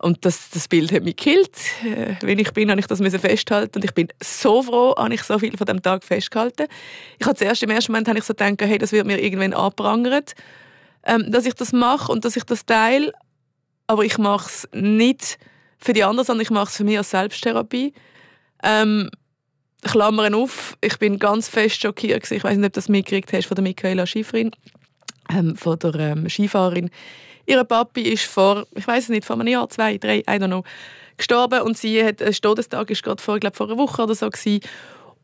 Speaker 3: und das, das Bild hat mich gekillt. Äh, wenn ich bin, habe ich das festhalten und ich bin so froh, habe ich so viel von dem Tag festgehalten. Ich habe zuerst im ersten Moment habe ich so gedacht, hey, das wird mir irgendwann abprangert, ähm, dass ich das mache und dass ich das teile. Aber ich mache es nicht für die anderen, sondern ich mache es für mich als Selbsttherapie. Ähm, Klammern auf, ich bin ganz fest schockiert. Ich weiß nicht, ob du das mitgekriegt hast von der Michaela Schifrin, ähm, von der ähm, Skifahrerin Ihr Papi ist vor, ich weiß es nicht, vor einem Jahr, zwei, drei, I don't know, gestorben und sie hat, ein Todestag ist gerade vor, ich vor einer Woche oder so gewesen.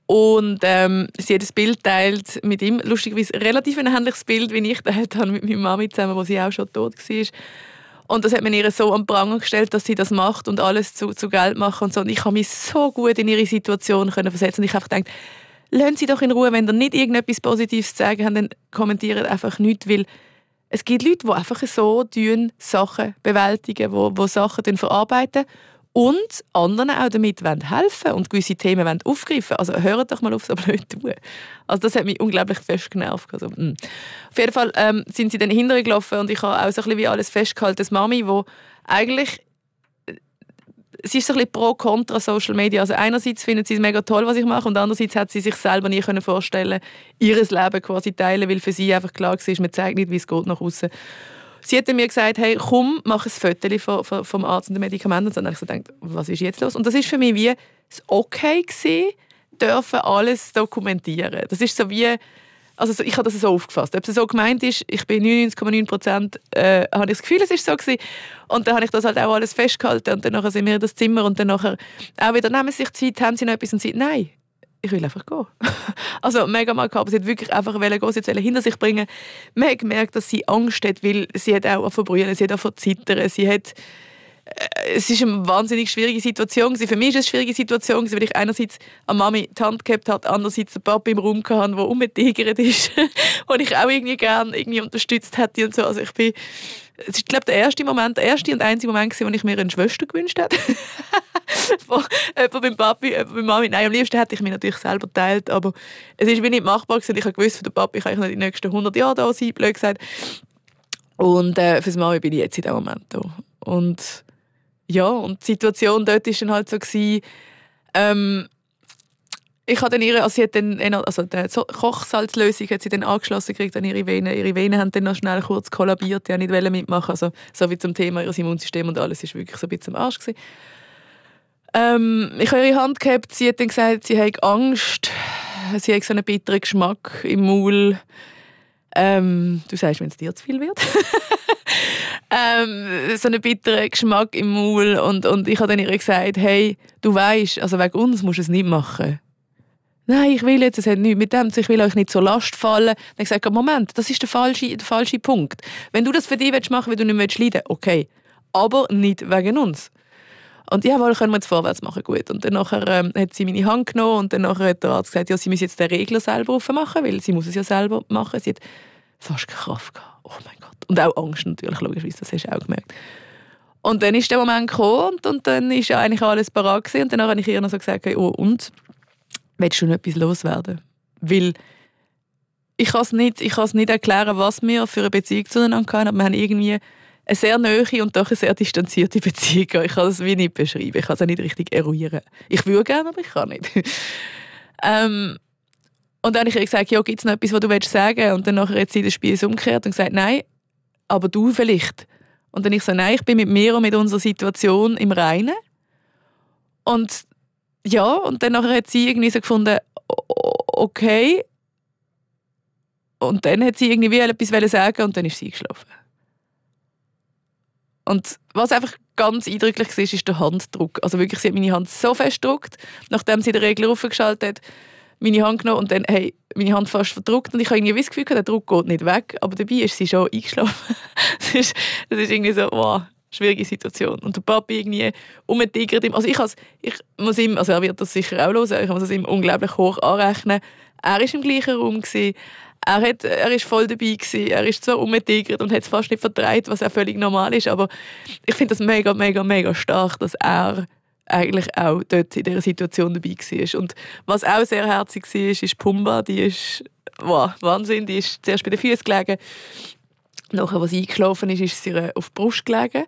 Speaker 3: Und ähm, sie hat ein Bild teilt mit ihm, lustigerweise relativ ein ähnliches Bild, wie ich teilt habe mit meiner Mami zusammen, wo sie auch schon tot war. Und das hat man ihr so am Pranger gestellt, dass sie das macht und alles zu, zu Geld macht und so. Und ich habe mich so gut in ihre Situation können versetzen. Und ich habe gedacht, lassen Sie doch in Ruhe, wenn ihr nicht irgendetwas Positives zu sagen habt, dann kommentiert einfach nichts, weil es gibt Leute, die einfach so Sachen bewältigen, wo, wo Sachen verarbeiten und anderen auch damit helfen und gewisse Themen aufgreifen Also hört doch mal auf, so blöd tun. Also das hat mich unglaublich fest genervt. Also, mm. Auf jeden Fall ähm, sind sie dann hintergelaufen und ich habe auch so ein bisschen wie alles festgehalten, dass Mami, wo eigentlich sie ist so ein bisschen pro kontra Social Media. Also einerseits findet sie es mega toll, was ich mache, und andererseits hat sie sich selber nie können vorstellen, ihres Leben quasi teilen, weil für sie einfach klar war, man zeigt nicht, wie es geht nach außen. Sie hat mir gesagt, hey, komm, mach ein Foto vom Arzt und den Medikamenten. Und dann habe ich so gedacht, was ist jetzt los? Und das ist für mich wie das Okay gewesen, dürfen alles dokumentieren. Das ist so wie, also ich habe das so aufgefasst. Ob es so gemeint ist, ich bin 99,9 Prozent, äh, habe ich das Gefühl, es ist so gewesen. Und dann habe ich das halt auch alles festgehalten und dann sind wir in das Zimmer und dann auch wieder, nehmen Sie sich Zeit, haben Sie noch etwas und sie, nein, ich will einfach gehen. also mega gehabt. Sie hat wirklich einfach gehen, sie wollte hinter sich bringen. Man hat gemerkt, dass sie Angst hat, weil sie hat auch verbrüllen, sie hat auch zittern, sie hat es ist eine wahnsinnig schwierige Situation. Für mich ist es eine schwierige Situation, weil ich einerseits an Mami die Hand gehabt habe, andererseits einen Papa im Raum hatte, der umgetigert ist, den ich auch irgendwie gerne irgendwie unterstützt hätte und so. Also ich bin, es ist glaube der erste Moment, der erste und einzige Moment, wo ich mir eine Schwester gewünscht hätte. jemand beim Papi, jemand beim Mami. Nein, am liebsten hätte ich mich natürlich selber geteilt, aber es ist wie nicht machbar gewesen. Ich habe gewusst, für den Papi kann ich nicht die nächsten 100 Jahre da sein, blöd gesagt. Und äh, fürs Mami bin ich jetzt in diesem Moment da. Und ja, und die Situation dort war dann halt so, gewesen, ähm, ich habe dann ihre, also sie hat dann, also die Kochsalzlösung hat sie dann angeschlossen gekriegt an ihre Venen. Ihre Venen haben dann noch schnell kurz kollabiert, die nicht mitmachen also so wie zum Thema ihres Immunsystems und alles ist wirklich so ein bisschen am Arsch gewesen. Ähm, ich habe ihre Hand gehabt, sie hat dann gesagt, sie hat Angst, sie hat so einen bitteren Geschmack im Maul. Ähm, du sagst, wenn es dir zu viel wird. ähm, so einen bitteren Geschmack im Maul und, und ich habe dann ihr gesagt, hey, du weißt, also wegen uns musst du es nicht machen. Nein, ich will jetzt, es hat nichts mit dem, ich will euch nicht zur Last fallen. Dann habe ich gesagt, Moment, das ist der falsche, der falsche Punkt. Wenn du das für dich machen willst, weil du nicht leiden willst, okay. Aber nicht wegen uns. Und jawohl, können wir jetzt vorwärts machen, gut. Und dann nachher, ähm, hat sie meine Hand genommen und dann nachher hat der Arzt gesagt, ja, sie muss jetzt den Regler selber aufmachen, weil sie muss es ja selber machen. Sie hat fast keine Kraft gehabt. Oh mein Gott. Und auch Angst natürlich, logischerweise, das hast du auch gemerkt. Und dann ist der Moment gekommen und, und dann ist ja eigentlich alles parat gewesen. Und dann habe ich ihr noch so gesagt, oh, und? Willst du noch etwas loswerden? Weil ich kann es nicht, nicht erklären, was wir für eine Beziehung zueinander haben, aber wir haben irgendwie eine sehr nahe und doch eine sehr distanzierte Beziehung. Ich kann es wie nicht beschreiben. Ich kann es auch nicht richtig eruieren. Ich würde gerne, aber ich kann nicht. ähm, und dann habe ich gesagt, ja, gibt es noch etwas, was du willst sagen Und dann nachher hat sie das Spiel umgekehrt und gesagt, nein, aber du vielleicht. Und dann ich so, nein, ich bin mit mir und mit unserer Situation im Reinen. Und ja, und dann nachher hat sie irgendwie so gefunden, okay. Und dann hat sie irgendwie etwas sagen und dann ist sie eingeschlafen. Und was einfach ganz eindrücklich war, ist der Handdruck. Also wirklich, sie hat meine Hand so fest gedruckt, nachdem sie den Regler aufgeschaltet hat, meine Hand genommen und dann hey, meine Hand fast verdruckt und ich habe irgendwie das Gefühl, der Druck geht nicht weg, aber dabei ist sie schon eingeschlafen. das, ist, das ist irgendwie so, wow, schwierige Situation. Und der Papi irgendwie umtigert ihm, also ich, ich muss ihm, also er wird das sicher auch hören, ich muss es ihm unglaublich hoch anrechnen. Er war im gleichen Raum, gewesen, er, hat, er ist voll dabei gewesen. Er ist zwar umgetigert und hat es fast nicht verdreht, was auch völlig normal ist, aber ich finde das mega, mega, mega stark, dass er eigentlich auch dort in dieser Situation dabei war. Und was auch sehr herzig war, ist Pumba. Die ist wow, Wahnsinn. Die ist zuerst bei den Füßen gelegen. Nachher, als sie eingeschlafen ist, ist sie auf die Brust gelegen.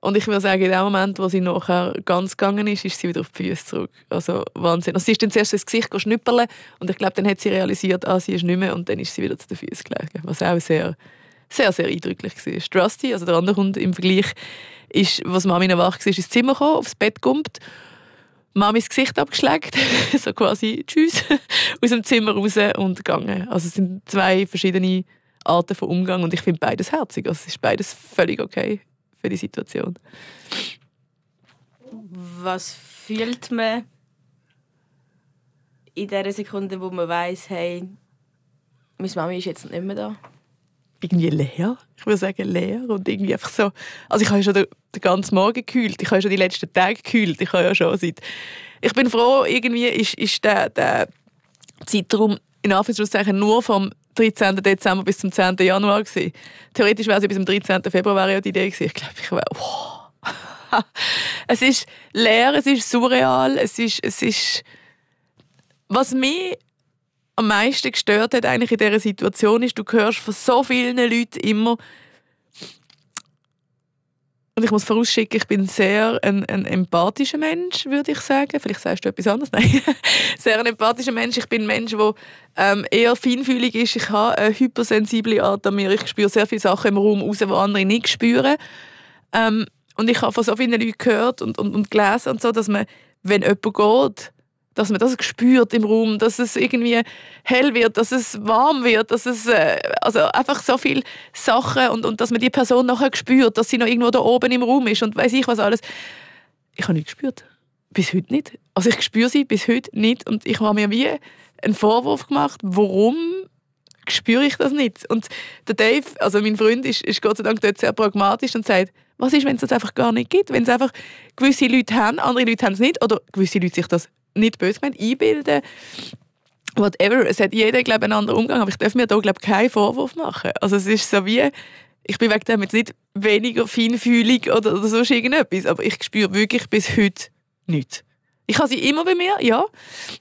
Speaker 3: Und ich würde sagen, in dem Moment, wo sie nachher ganz gegangen ist, ist sie wieder auf die Füße zurück. Also Wahnsinn. Also sie ist dann zuerst ins Gesicht schnüpperle und ich glaube, dann hat sie realisiert, ah, sie ist nicht mehr und dann ist sie wieder zu den Füßen gelegen. Was auch sehr, sehr, sehr eindrücklich war. Trusty, also der andere Hund im Vergleich, ist, was Mami noch wach war, ins Zimmer gekommen, aufs Bett gumpt, Mamis Gesicht abgeschlägt, so quasi Tschüss, aus dem Zimmer raus und gegangen. Also es sind zwei verschiedene Arten von Umgang und ich finde beides herzig. Also es ist beides völlig okay für die Situation.
Speaker 2: Was fühlt man in der Sekunde, wo man weiß, hey, meine Mami ist jetzt nicht mehr da?
Speaker 3: Irgendwie leer. Ich würde sagen leer und irgendwie einfach so. Also ich habe ja schon den, den ganzen Morgen gekühlt. Ich habe ja schon die letzten Tage gekühlt. Ich habe ja schon seit. Ich bin froh, irgendwie ist, ist der, der Zeitraum in Anführungszeichen nur vom 13. Dezember bis zum 10. Januar gewesen. Theoretisch wäre es bis zum 13. Februar ja die Idee gewesen. Ich glaube, ich wäre. Wow. es ist leer, es ist surreal, es ist, es ist was mich am meisten gestört hat eigentlich in dieser Situation ist, du hörst von so vielen Leuten immer, und ich muss vorausschicken, ich bin sehr ein, ein empathischer Mensch, würde ich sagen. Vielleicht sagst du etwas anderes. Nein. sehr ein empathischer Mensch. Ich bin ein Mensch, der ähm, eher feinfühlig ist. Ich habe eine hypersensible Art an mir. Ich spüre sehr viele Sachen im Raum raus, die andere nicht spüren. Ähm, und ich habe von so vielen Leuten gehört und, und, und gelesen, und so, dass man, wenn jemand geht, dass man das spürt im Raum, dass es irgendwie hell wird, dass es warm wird, dass es äh, also einfach so viele Sachen und, und dass man die Person nachher spürt, dass sie noch irgendwo da oben im Raum ist und weiß ich was alles. Ich habe nicht gespürt. Bis heute nicht. Also ich spüre sie bis heute nicht und ich habe mir wie einen Vorwurf gemacht, warum spüre ich das nicht? Und der Dave, also mein Freund, ist, ist Gott sei Dank dort sehr pragmatisch und sagt, was ist, wenn es das einfach gar nicht gibt? Wenn es einfach gewisse Leute haben, andere Leute haben es nicht oder gewisse Leute sich das nicht böse gemeint, einbilden. Whatever. Es hat jeder, glaube einen anderen Umgang, aber ich darf mir da, glaube keinen Vorwurf machen. Also es ist so wie, ich bin wegen dem jetzt nicht weniger feinfühlig oder, oder sonst irgendetwas, aber ich spüre wirklich bis heute nichts. Ich habe sie immer bei mir, ja.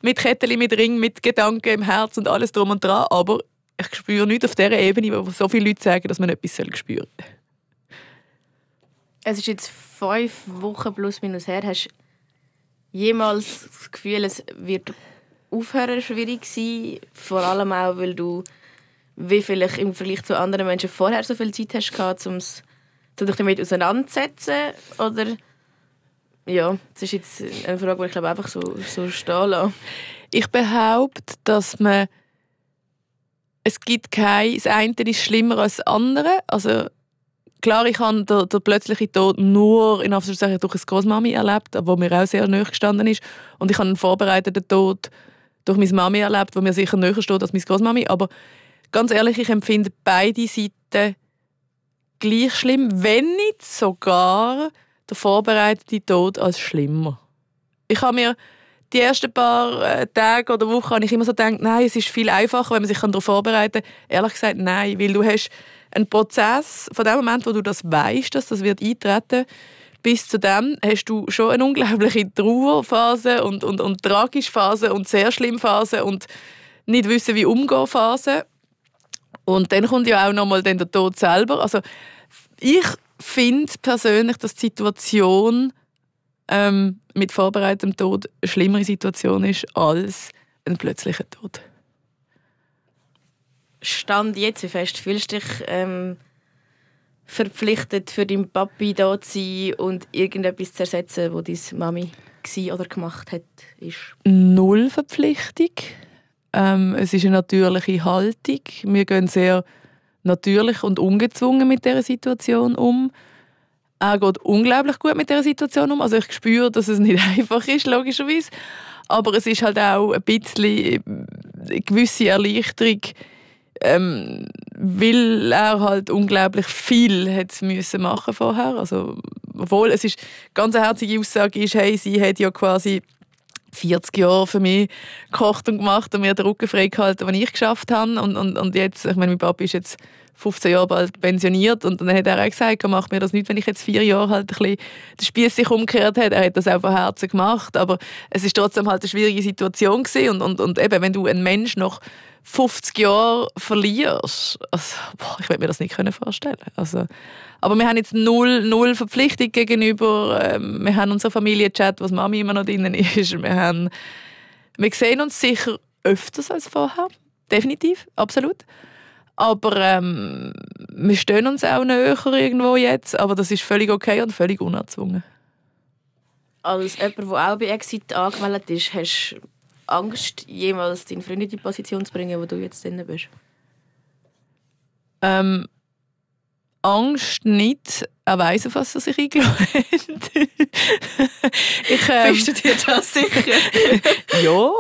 Speaker 3: Mit Kettchen, mit Ring, mit Gedanken im Herz und alles drum und dran, aber ich spüre nichts auf dieser Ebene, wo so viele Leute sagen, dass man etwas spüren soll.
Speaker 2: Es ist jetzt fünf Wochen plus minus her. Hast jemals das Gefühl, es wird aufhören schwierig sein? Vor allem auch, weil du wie vielleicht im Vergleich zu anderen Menschen vorher so viel Zeit hast gehabt, um dich damit auseinanderzusetzen? Oder ja, das ist jetzt eine Frage, die ich glaube einfach so, so stehen lasse.
Speaker 3: Ich behaupte, dass man es gibt kein, das eine ist schlimmer als das andere. Also klar, ich habe den, den plötzlichen Tod nur in Anführungszeichen durch eine Großmami erlebt, wo mir auch sehr nahe gestanden ist. Und ich habe einen vorbereiteten Tod durch meine Mami erlebt, wo mir sicher näher steht als meine Großmami. Aber ganz ehrlich, ich empfinde beide Seiten gleich schlimm, wenn nicht sogar der vorbereitete Tod als schlimmer. Ich habe mir die ersten paar äh, Tage oder Wochen habe ich immer so gedacht, nein, es ist viel einfacher, wenn man sich darauf vorbereiten kann. Ehrlich gesagt, nein, weil du hast ein Prozess, von dem Moment, wo du das weißt, dass das wird eintreten bis zu dem hast du schon eine unglaubliche Trauerphase und, und, und tragische Phase und sehr schlimme Phase und nicht wissen, wie umgehen Phase. Und dann kommt ja auch nochmal der Tod selber. Also ich finde persönlich, dass die Situation ähm, mit vorbereitetem Tod eine schlimmere Situation ist als ein plötzlicher Tod.
Speaker 2: Stand jetzt, wie fest fühlst du dich ähm, verpflichtet, für deinen Papi da zu sein und irgendetwas zu ersetzen, was deine Mami war oder gemacht hat? Ist?
Speaker 3: Null Verpflichtung. Ähm, es ist eine natürliche Haltung. Wir gehen sehr natürlich und ungezwungen mit dieser Situation um. Er geht unglaublich gut mit dieser Situation um. Also ich spüre, dass es nicht einfach ist, logischerweise. Aber es ist halt auch ein bisschen eine gewisse Erleichterung, ähm, weil er halt unglaublich viel hat müssen machen vorher. Also, obwohl es ist ganz eine herzige Aussage ist, hey, sie hat ja quasi 40 Jahre für mich gekocht und gemacht und mir den Rücken freigehalten, was ich geschafft habe. Und, und, und jetzt, ich meine, mein Papa ist jetzt 15 Jahre bald pensioniert und dann hat er auch gesagt, macht mir das nicht, wenn ich jetzt vier Jahre halt ein bisschen den Spieß sich umgekehrt hat. Er hat das auch von Herzen gemacht, aber es ist trotzdem halt eine schwierige Situation gewesen. und, und, und eben, wenn du einen Mensch noch 50 Jahre verlierst, also, boah, ich würde mir das nicht vorstellen also, aber wir haben jetzt null, null Verpflichtung gegenüber, ähm, wir haben unseren Familienchat, was Mami immer noch drin ist, wir, haben, wir sehen uns sicher öfters als vorher, definitiv, absolut. Aber ähm, wir stehen uns auch näher irgendwo jetzt, aber das ist völlig okay und völlig unerzwungen.
Speaker 2: Als jemand, der auch bei Exit angemeldet ist, hast du Angst, jemals deinen Freund in die Position zu bringen, wo du jetzt drin bist?
Speaker 3: Ähm, Angst nicht. Er weiss, auf was er sich eingeladen hat.
Speaker 2: ich, ähm, Bist du dir das sicher?
Speaker 3: ja,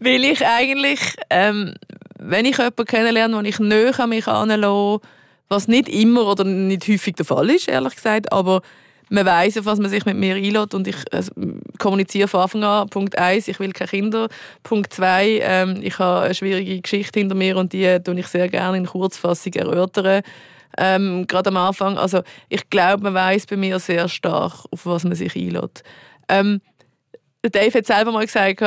Speaker 3: weil ich eigentlich, ähm, wenn ich jemanden kennenlerne, den ich näher an mich anlasse, was nicht immer oder nicht häufig der Fall ist, ehrlich gesagt, aber man weiß, auf was man sich mit mir einlädt und ich also, kommuniziere von Anfang an. Punkt 1, ich will keine Kinder. Punkt 2, ähm, ich habe eine schwierige Geschichte hinter mir und die tue ich sehr gerne in Kurzfassung erörtern. Ähm, gerade am Anfang. Also ich glaube, man weiß bei mir sehr stark, auf was man sich einlädt. Ähm, Dave hat selber mal gesagt,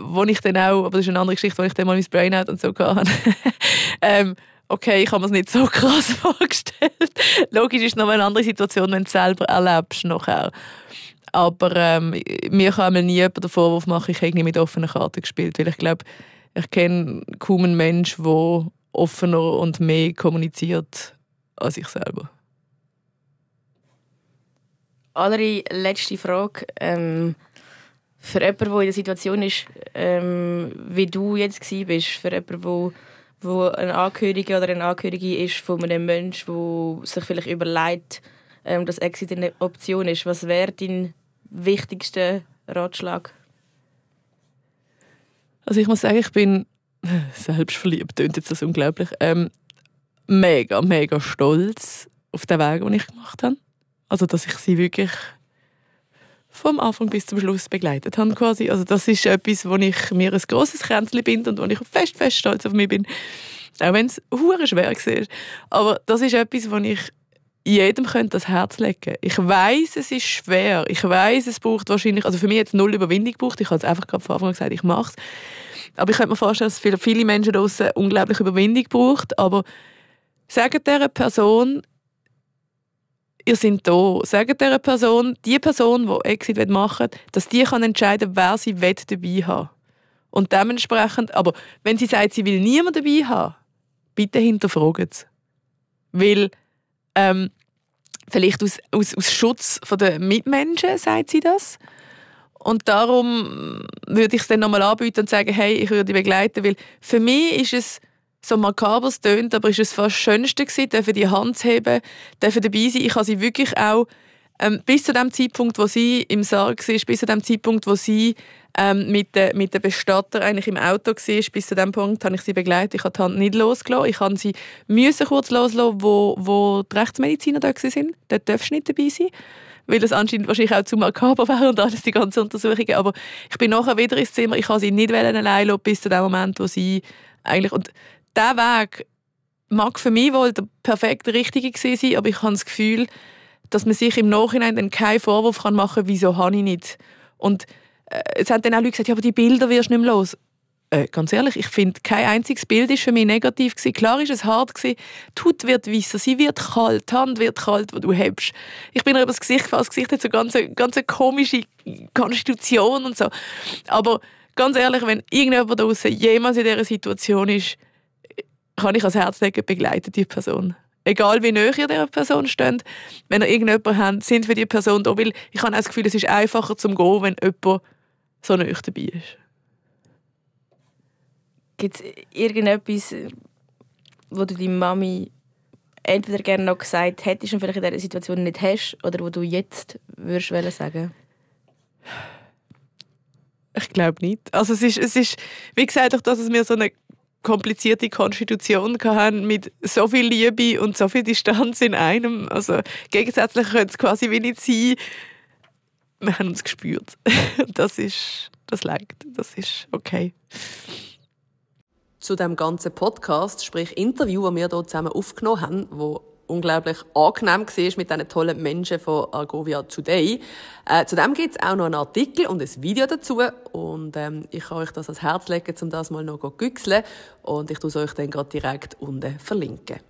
Speaker 3: wo ich dann auch, aber das ist eine andere Geschichte, wo ich dann mal mein Brainout und so hatte. ähm, okay, ich habe mir es nicht so krass vorgestellt. Logisch ist es noch eine andere Situation, wenn du es selber erlebst nachher. Aber ähm, mir kann nie jemand den Vorwurf machen, ich hätte nicht mit offenen Karten gespielt, weil ich glaube, ich kenne kaum einen Menschen, der offener und mehr kommuniziert als ich selber.
Speaker 2: Allerletzte Frage. Ähm, für jemanden, der in der Situation ist, ähm, wie du jetzt bist, für jemanden, der wo ein Angehöriger oder eine Angehörige ist von einem Menschen, der sich vielleicht überlegt, ähm, dass Exit eine Option ist. Was wäre dein wichtigster Ratschlag?
Speaker 3: Also ich muss sagen, ich bin selbstverliebt, klingt jetzt das unglaublich, ähm, mega, mega stolz auf den Weg, den ich gemacht habe. Also dass ich sie wirklich vom Anfang bis zum Schluss begleitet habe quasi. Also das ist etwas, wo ich mir ein grosses Kränzchen bin und wo ich fest, fest stolz auf mich bin. Auch wenn es hure schwer war. Aber das ist etwas, wo ich jedem könnte das Herz legen. Ich weiß, es ist schwer. Ich weiß, es braucht wahrscheinlich, also für mich jetzt null Überwindung gebraucht. Ich habe es einfach gerade von Anfang an gesagt, ich mache es. Aber ich könnte mir vorstellen, dass es für viele Menschen draußen unglaublich Überwindung braucht. Aber sagen dieser Person, ihr seid da. Sagt dieser Person, die Person, die Exit machen will, dass die kann entscheiden wer sie dabei haben Und dementsprechend, aber wenn sie sagt, sie will niemand dabei haben, bitte hinterfragen es. Weil, ähm, vielleicht aus, aus, aus Schutz der Mitmenschen sagt sie das. Und darum würde ich es dann nochmal anbieten und sagen, hey, ich würde dich begleiten, weil für mich ist es so makaber es tönt, aber ist es fast das Schönste gewesen, die Hand zu heben, dürfen dabei sein. Ich habe sie wirklich auch ähm, bis zu dem Zeitpunkt, wo sie im Sarg war, bis zu dem Zeitpunkt, wo sie ähm, mit, de, mit dem Bestatter eigentlich im Auto war, bis zu dem Punkt habe ich sie begleitet. Ich habe die Hand nicht losgelassen. Ich habe sie müssen kurz loslassen, wo, wo die Rechtsmediziner da waren. Dort darfst du nicht dabei sein weil das anscheinend wahrscheinlich auch zu makaber wäre und alles die ganzen Untersuchungen. Aber ich bin nachher wieder ins Zimmer. Ich habe sie nicht allein lassen, bis zu dem Moment, wo sie eigentlich und dieser Weg mag für mich wohl der perfekte, richtige sein, aber ich habe das Gefühl, dass man sich im Nachhinein dann keinen Vorwurf machen kann, wieso habe ich nicht. Und äh, es haben dann auch Leute gesagt, ja, aber die Bilder wirst du nicht mehr los. Äh, ganz ehrlich, ich finde, kein einziges Bild ist für mich negativ gewesen. Klar ist es hart gewesen. Die Haut wird weißer, sie wird kalt, die Hand wird kalt, wo du hebst. Ich bin über das Gesicht gefasst, das Gesicht hat so ganz, ganz eine komische Konstitution und so. Aber ganz ehrlich, wenn irgendjemand da draußen jemals in dieser Situation ist, kann ich ans Herz legen, begleitet die Person. Egal wie näher ihr dieser Person steht, wenn ihr irgendjemanden habt, sind für die Person da, weil ich habe das Gefühl, es ist einfacher zum Gehen, wenn jemand so nah dabei ist.
Speaker 2: Gibt es irgendetwas, wo du deiner Mami entweder gerne noch gesagt hättest und vielleicht in dieser Situation nicht hast, oder wo du jetzt würdest sagen
Speaker 3: Ich glaube nicht. Also es ist, es ist, wie gesagt, auch, dass es mir so eine komplizierte Konstitution hatten mit so viel Liebe und so viel Distanz in einem. Also gegensätzlich könnte es quasi wie nicht sein. Wir haben uns gespürt. Das ist, das leicht, das ist okay.
Speaker 1: Zu dem ganzen Podcast, sprich Interview, das wir hier zusammen aufgenommen haben, wo unglaublich angenehm war mit diesen tollen Menschen von Argovia Today. Äh, zudem gibt es auch noch einen Artikel und ein Video dazu und ähm, ich kann euch das ans Herz legen, um das mal noch zu güchseln und ich tue es euch dann gerade direkt unten verlinken.